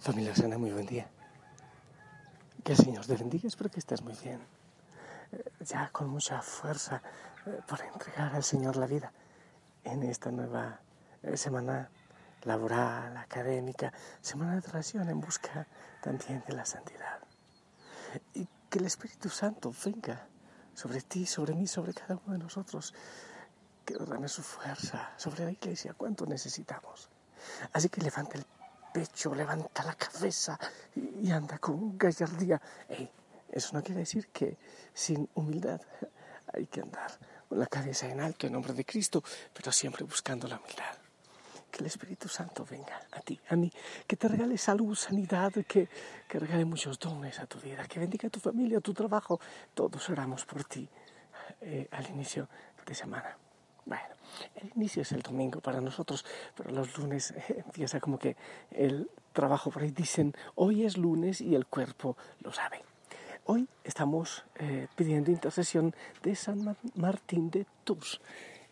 Familia Sana, muy buen día. Que el Señor te bendiga, espero que estés muy bien. Eh, ya con mucha fuerza eh, para entregar al Señor la vida en esta nueva eh, semana laboral, académica, semana de oración en busca también de la santidad. Y que el Espíritu Santo venga sobre ti, sobre mí, sobre cada uno de nosotros, que derrame su fuerza sobre la iglesia, cuánto necesitamos. Así que levante el pecho, levanta la cabeza y, anda con gallardía. eso no quiere decir que sin humildad hay que andar con la cabeza en alto en nombre de Cristo, pero siempre buscando la humildad. Que el Espíritu Santo venga a ti, a mí, que te regale salud, sanidad, que, que regale muchos dones a tu vida, que bendiga a tu familia, a tu trabajo. Todos oramos por ti eh, al inicio de semana. Bueno, el inicio es el domingo para nosotros, pero los lunes eh, empieza como que el trabajo por ahí dicen, hoy es lunes y el cuerpo lo sabe. Hoy estamos eh, pidiendo intercesión de San Martín de Tours,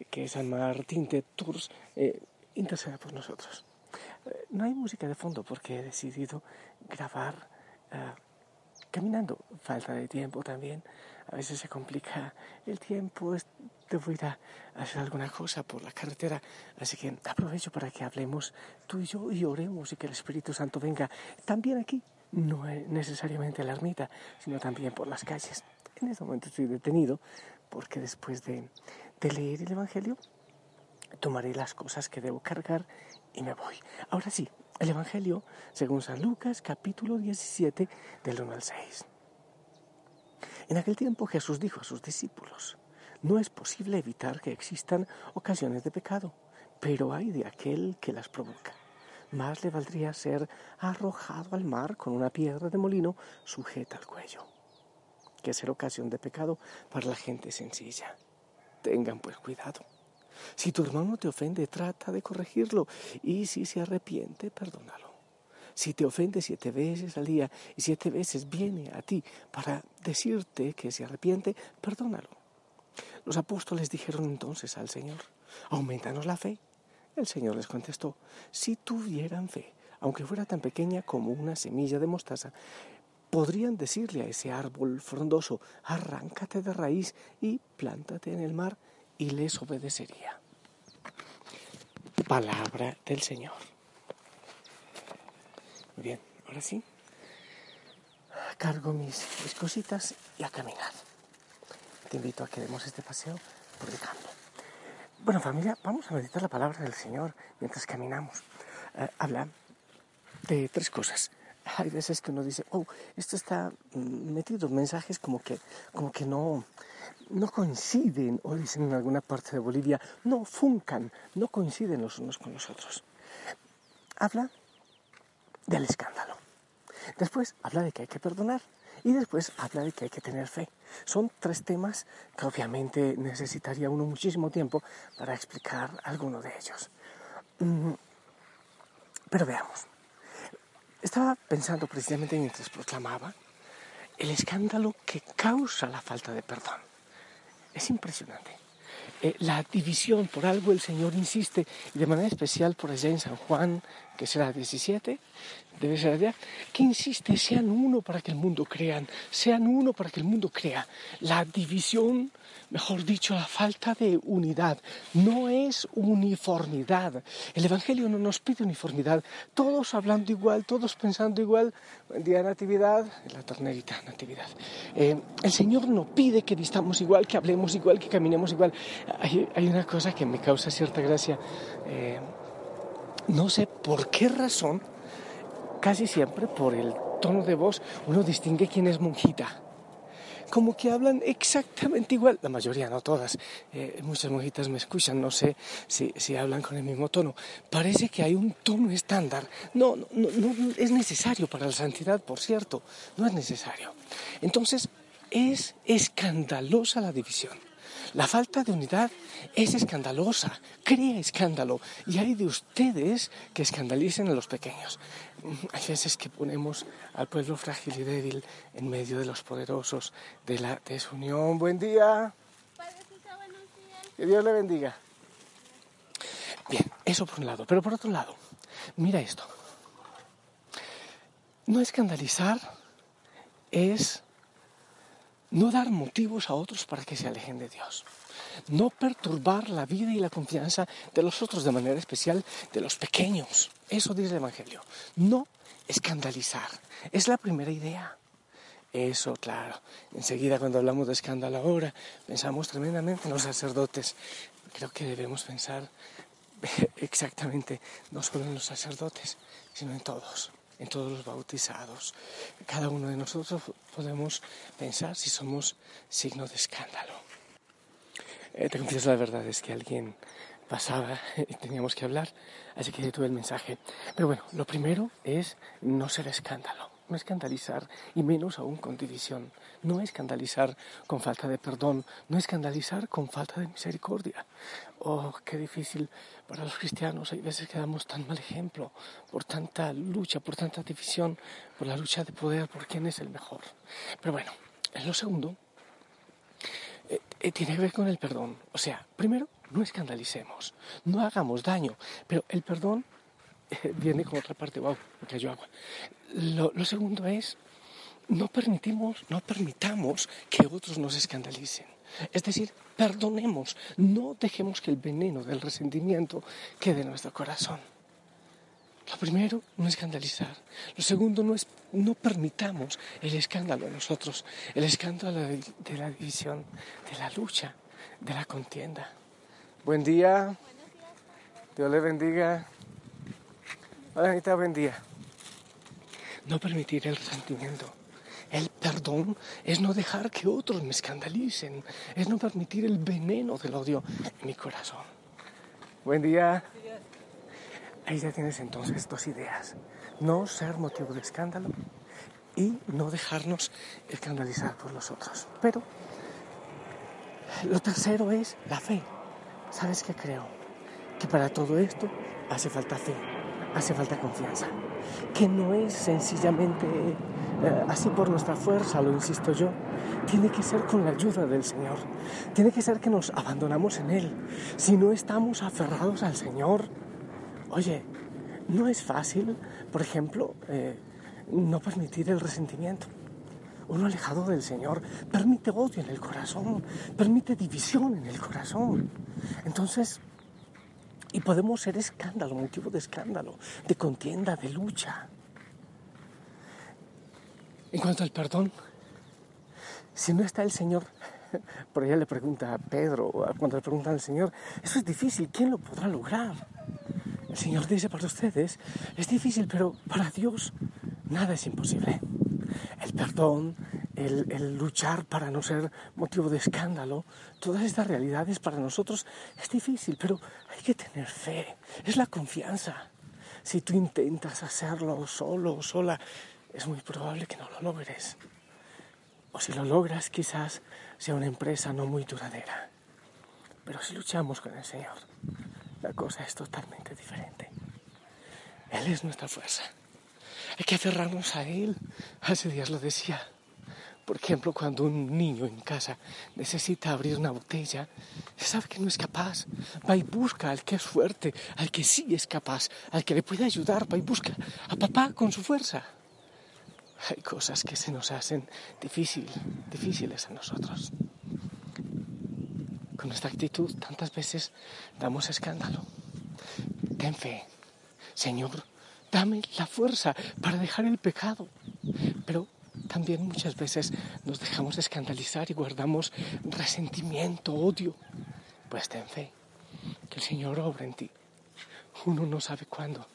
que San Martín de Tours eh, interceda por nosotros. no hay música de fondo porque he decidido grabar caminando. Falta de tiempo también. A veces se complica el tiempo, debo ir a hacer alguna cosa por la carretera, así que aprovecho para que hablemos tú y yo y oremos y que el Espíritu Santo venga también aquí, no necesariamente a la ermita, sino también por las calles. En este momento estoy detenido porque después de, de leer el Evangelio tomaré las cosas que debo cargar y me voy. Ahora sí, el Evangelio según San Lucas capítulo 17 del 1 al 6. En aquel tiempo Jesús dijo a sus discípulos, no es posible evitar que existan ocasiones de pecado, pero hay de aquel que las provoca. Más le valdría ser arrojado al mar con una piedra de molino sujeta al cuello, que ser ocasión de pecado para la gente sencilla. Tengan pues cuidado. Si tu hermano te ofende, trata de corregirlo, y si se arrepiente, perdónalo. Si te ofende siete veces al día y siete veces viene a ti para decirte que se arrepiente, perdónalo. Los apóstoles dijeron entonces al Señor, aumentanos la fe. El Señor les contestó, si tuvieran fe, aunque fuera tan pequeña como una semilla de mostaza, podrían decirle a ese árbol frondoso, arráncate de raíz y plántate en el mar, y les obedecería. Palabra del Señor. Bien, ahora sí, cargo mis, cositas y a caminar te invito a que demos este paseo por el campo. Bueno familia, vamos a meditar la palabra del Señor mientras caminamos. Eh, habla de tres cosas. Hay veces que uno dice, oh, esto está metido, mensajes como que, como que no, no coinciden, o dicen en alguna parte de Bolivia, no funcan, no coinciden los unos con los otros. Habla del escándalo. Después habla de que hay que perdonar. Y después habla de que hay que tener fe. Son tres temas que obviamente necesitaría uno muchísimo tiempo para explicar alguno de ellos. Mm, pero veamos. Estaba pensando precisamente mientras proclamaba el escándalo que causa la falta de perdón. Es impresionante. Eh, la división, por algo el Señor insiste, y de manera especial por allá en San Juan, que será 17, debe ser allá, que insiste, sean uno para que el mundo crean, sean uno para que el mundo crea. La división, mejor dicho, la falta de unidad, no es uniformidad. El Evangelio no nos pide uniformidad, todos hablando igual, todos pensando igual. Buen día, Natividad, la ternerita Natividad. Eh, el Señor no pide que vistamos igual, que hablemos igual, que caminemos igual. Hay, una cosa que me causa cierta gracia. Eh, no sé por qué razón, casi siempre por el tono de voz, uno distingue quién es monjita. Como que hablan exactamente igual, la mayoría, no todas. Eh, muchas monjitas me escuchan, no sé si, si, hablan con el mismo tono. Parece que hay un tono estándar. No, no, no es necesario para la santidad, por cierto, no es necesario. Entonces, es escandalosa la división. La falta de unidad es escandalosa, crea escándalo y hay de ustedes que escandalicen a los pequeños. Hay veces que ponemos al pueblo frágil y débil en medio de los poderosos de la desunión. Buen día. Que Dios le bendiga. Bien, eso por un lado. Pero por otro lado, mira esto. no escandalizar es no dar motivos a otros para que se alejen de Dios. No perturbar la vida y la confianza de los otros, de manera especial de los pequeños. Eso dice el Evangelio. No escandalizar. Es la primera idea. Eso, claro. Enseguida cuando hablamos de escándalo ahora, pensamos tremendamente en los sacerdotes. Creo que debemos pensar exactamente no solo en los sacerdotes, sino en todos, en todos los bautizados. Cada uno de nosotros podemos pensar si somos signo de escándalo. Eh, te confieso la verdad, es que alguien pasaba y teníamos que hablar, así que tuve el mensaje. Pero bueno, lo primero es no ser escándalo no escandalizar, y menos aún con división, no escandalizar con falta de perdón, no escandalizar con falta de misericordia. Oh, qué difícil para los cristianos, hay veces que damos tan mal ejemplo por tanta lucha, por tanta división, por la lucha de poder, por quién es el mejor. Pero bueno, en lo segundo, eh, eh, tiene que ver con el perdón. O sea, primero, no escandalicemos, no hagamos daño, pero el perdón viene con otra parte, wow, me cayó agua. Lo, segundo es, no permitimos, no permitamos que otros nos escandalicen. Es decir, perdonemos, no dejemos que el veneno del resentimiento quede en nuestro corazón. Lo primero, no escandalizar. Lo segundo, no, es, no permitamos el escándalo en nosotros, el escándalo de, de la división, de la lucha, de la contienda. Buen día. Dios le bendiga. Hola, Anita, buen día. No permitir el resentimiento. El perdón es no dejar que otros me escandalicen, es no permitir el veneno del odio en mi corazón. Buen día. Ahí ya tienes entonces dos ideas. No ser motivo de escándalo y no dejarnos escandalizar por los otros. Pero lo tercero es la fe. ¿Sabes qué creo? Que para todo esto hace falta fe hace falta confianza, que no es sencillamente eh, así por nuestra fuerza, lo insisto yo, tiene que ser con la ayuda del Señor, tiene que ser que nos abandonamos en Él. Si no estamos aferrados al Señor, oye, no es fácil, por ejemplo, eh, no permitir el resentimiento. Uno alejado del Señor permite odio en el corazón, permite división en el corazón. Entonces, y podemos ser escándalo, motivo de escándalo, de contienda, de lucha. En cuanto al perdón, si no está el Señor, por allá le pregunta a Pedro, cuando le preguntan al Señor, eso es difícil, ¿quién lo podrá lograr? El Señor dice para ustedes, es difícil, pero para Dios nada es imposible. El perdón, el, luchar para no ser motivo de escándalo, todas estas realidades para nosotros es difícil, pero hay que tener fe, es la confianza. Si tú intentas hacerlo solo o sola, es muy probable que no lo logres. O si lo logras, quizás sea una empresa no muy duradera. Pero si luchamos con el Señor, la cosa es totalmente diferente. Él es nuestra fuerza. Hay que aferrarnos a Él. Hace días lo decía. Por ejemplo, cuando un niño en casa necesita abrir una botella, sabe que no es capaz. Va y busca al que es fuerte, al que sí es capaz, al que le puede ayudar. Va y busca a papá con su fuerza. Hay cosas que se nos hacen difícil, difíciles a nosotros. Con esta actitud tantas veces damos escándalo. Ten fe, Señor, dame la fuerza para dejar el pecado. Pero también muchas veces nos dejamos escandalizar y guardamos resentimiento, odio. Pues ten fe, que el Señor obra en ti. Uno no sabe cuándo,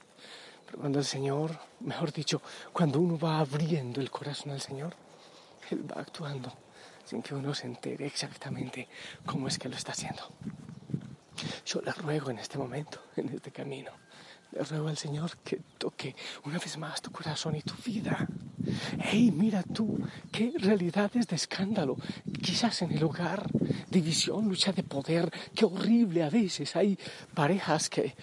pero cuando el Señor, mejor dicho, cuando uno va abriendo el corazón al Señor, Él va actuando sin que uno se entere exactamente cómo es que lo está haciendo. Yo le ruego en este momento, en este camino, le ruego al Señor que toque una vez más tu corazón y tu vida. ¡Hey, mira tú! ¡Qué realidades de escándalo! Quizás en el hogar, división, lucha de poder. ¡Qué horrible a veces! Hay parejas que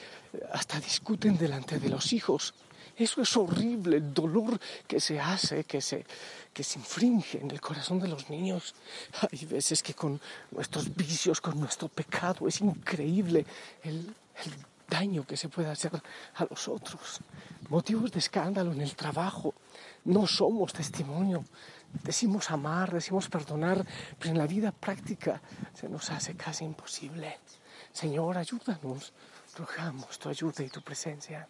hasta discuten delante de los hijos. Eso es horrible, el dolor que se hace, que se, que se infringe en el corazón de los niños. Hay veces que con nuestros vicios, con nuestro pecado, es increíble el, el daño que se puede hacer a los otros. Motivos de escándalo en el trabajo. No somos testimonio. Decimos amar, decimos perdonar, pero en la vida práctica se nos hace casi imposible. Señor, ayúdanos. Rogamos tu ayuda y tu presencia.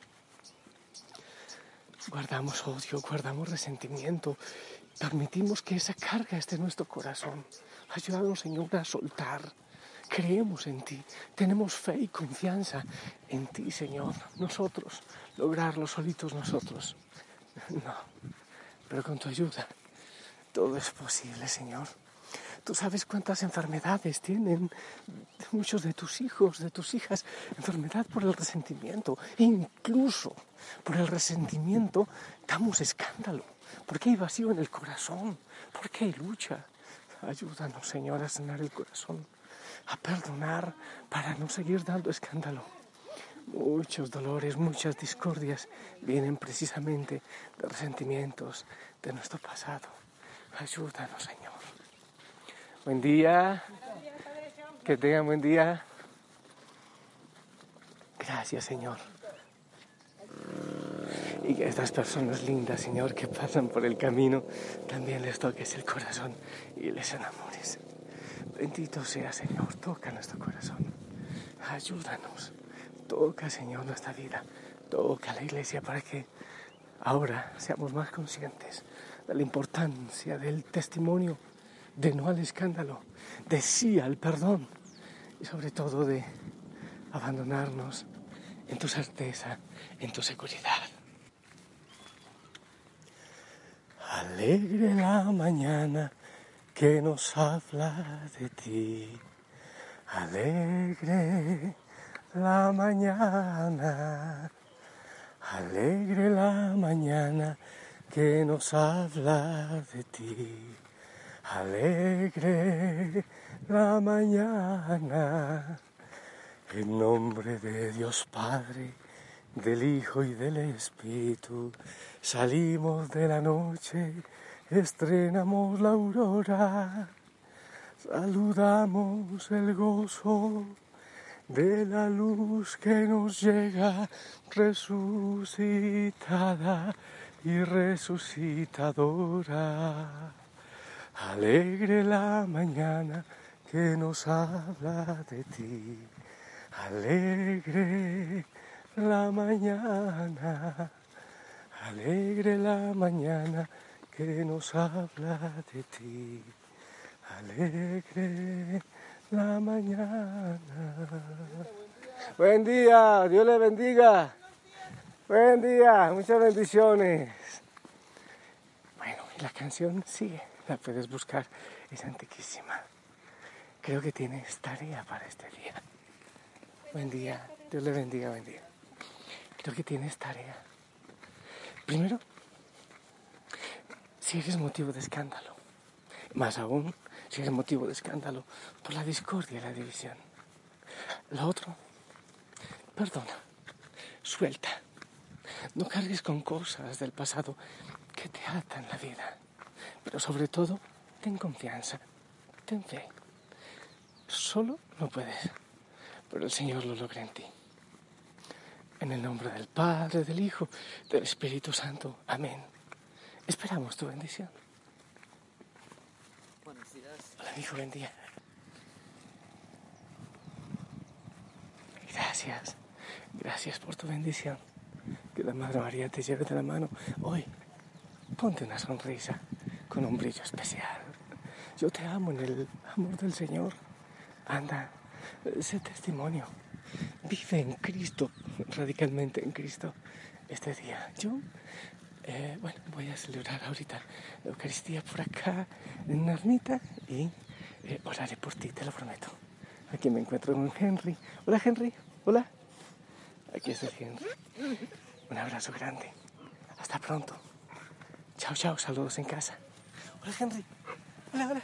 Guardamos odio, guardamos resentimiento. Permitimos que esa carga esté en nuestro corazón. Ayúdanos, Señor, a soltar. Creemos en ti, tenemos fe y confianza en ti, Señor. Nosotros, lograrlo solitos nosotros. No, pero con tu ayuda todo es posible, Señor. Tú sabes cuántas enfermedades tienen muchos de tus hijos, de tus hijas, enfermedad por el resentimiento. Incluso por el resentimiento damos escándalo, porque hay vacío en el corazón, porque hay lucha. Ayúdanos, Señor, a sanar el corazón, a perdonar para no seguir dando escándalo. Muchos dolores, muchas discordias vienen precisamente de resentimientos de nuestro pasado. Ayúdanos, Señor. Buen día. Que tengan buen día. Gracias, Señor. Y que estas personas lindas, Señor, que pasan por el camino, también les toques el corazón y les enamores. Bendito sea, Señor. Toca nuestro corazón. Ayúdanos. Toca, Señor, nuestra vida. Toca la iglesia para que ahora seamos más conscientes de la importancia del testimonio, de no al escándalo, de sí al perdón y sobre todo de abandonarnos en tu certeza, en tu seguridad. Alegre la mañana que nos habla de ti. Alegre la mañana, alegre la mañana que nos habla de ti. Alegre la mañana, en nombre de Dios Padre, del Hijo y del Espíritu, salimos de la noche, estrenamos la aurora, saludamos el gozo de la luz que nos llega resucitada y resucitadora. Alegre la mañana que nos habla de ti. Alegre la mañana. Alegre la mañana que nos habla de ti. Alegre la mañana. Buen día, Dios le bendiga. Buen día, muchas bendiciones. Bueno, y la canción sigue, la puedes buscar, es antiquísima. Creo que tienes tarea para este día. Buen día, Dios le bendiga, buen día. Creo que tienes tarea. Primero, si eres motivo de escándalo, más aún si eres motivo de escándalo por la discordia y la división. Lo otro, perdona, suelta. No cargues con cosas del pasado que te atan la vida. Pero sobre todo, ten confianza, ten fe. Solo no puedes, pero el Señor lo logra en ti. En el nombre del Padre, del Hijo, del Espíritu Santo. Amén. Esperamos tu bendición. Buen día. Gracias, gracias por tu bendición. Que la Madre María te lleve de la mano. Hoy, ponte una sonrisa con un brillo especial. Yo te amo en el amor del Señor. Anda, sé testimonio. Vive en Cristo, radicalmente en Cristo, este día. Yo eh, bueno, voy a celebrar ahorita la Eucaristía por acá en una ermita y eh, oraré por ti, te lo prometo. Aquí me encuentro con Henry. Hola Henry, hola. Aquí está Henry. Un abrazo grande. Hasta pronto. Chao, chao, saludos en casa. Hola Henry. Hola, hola.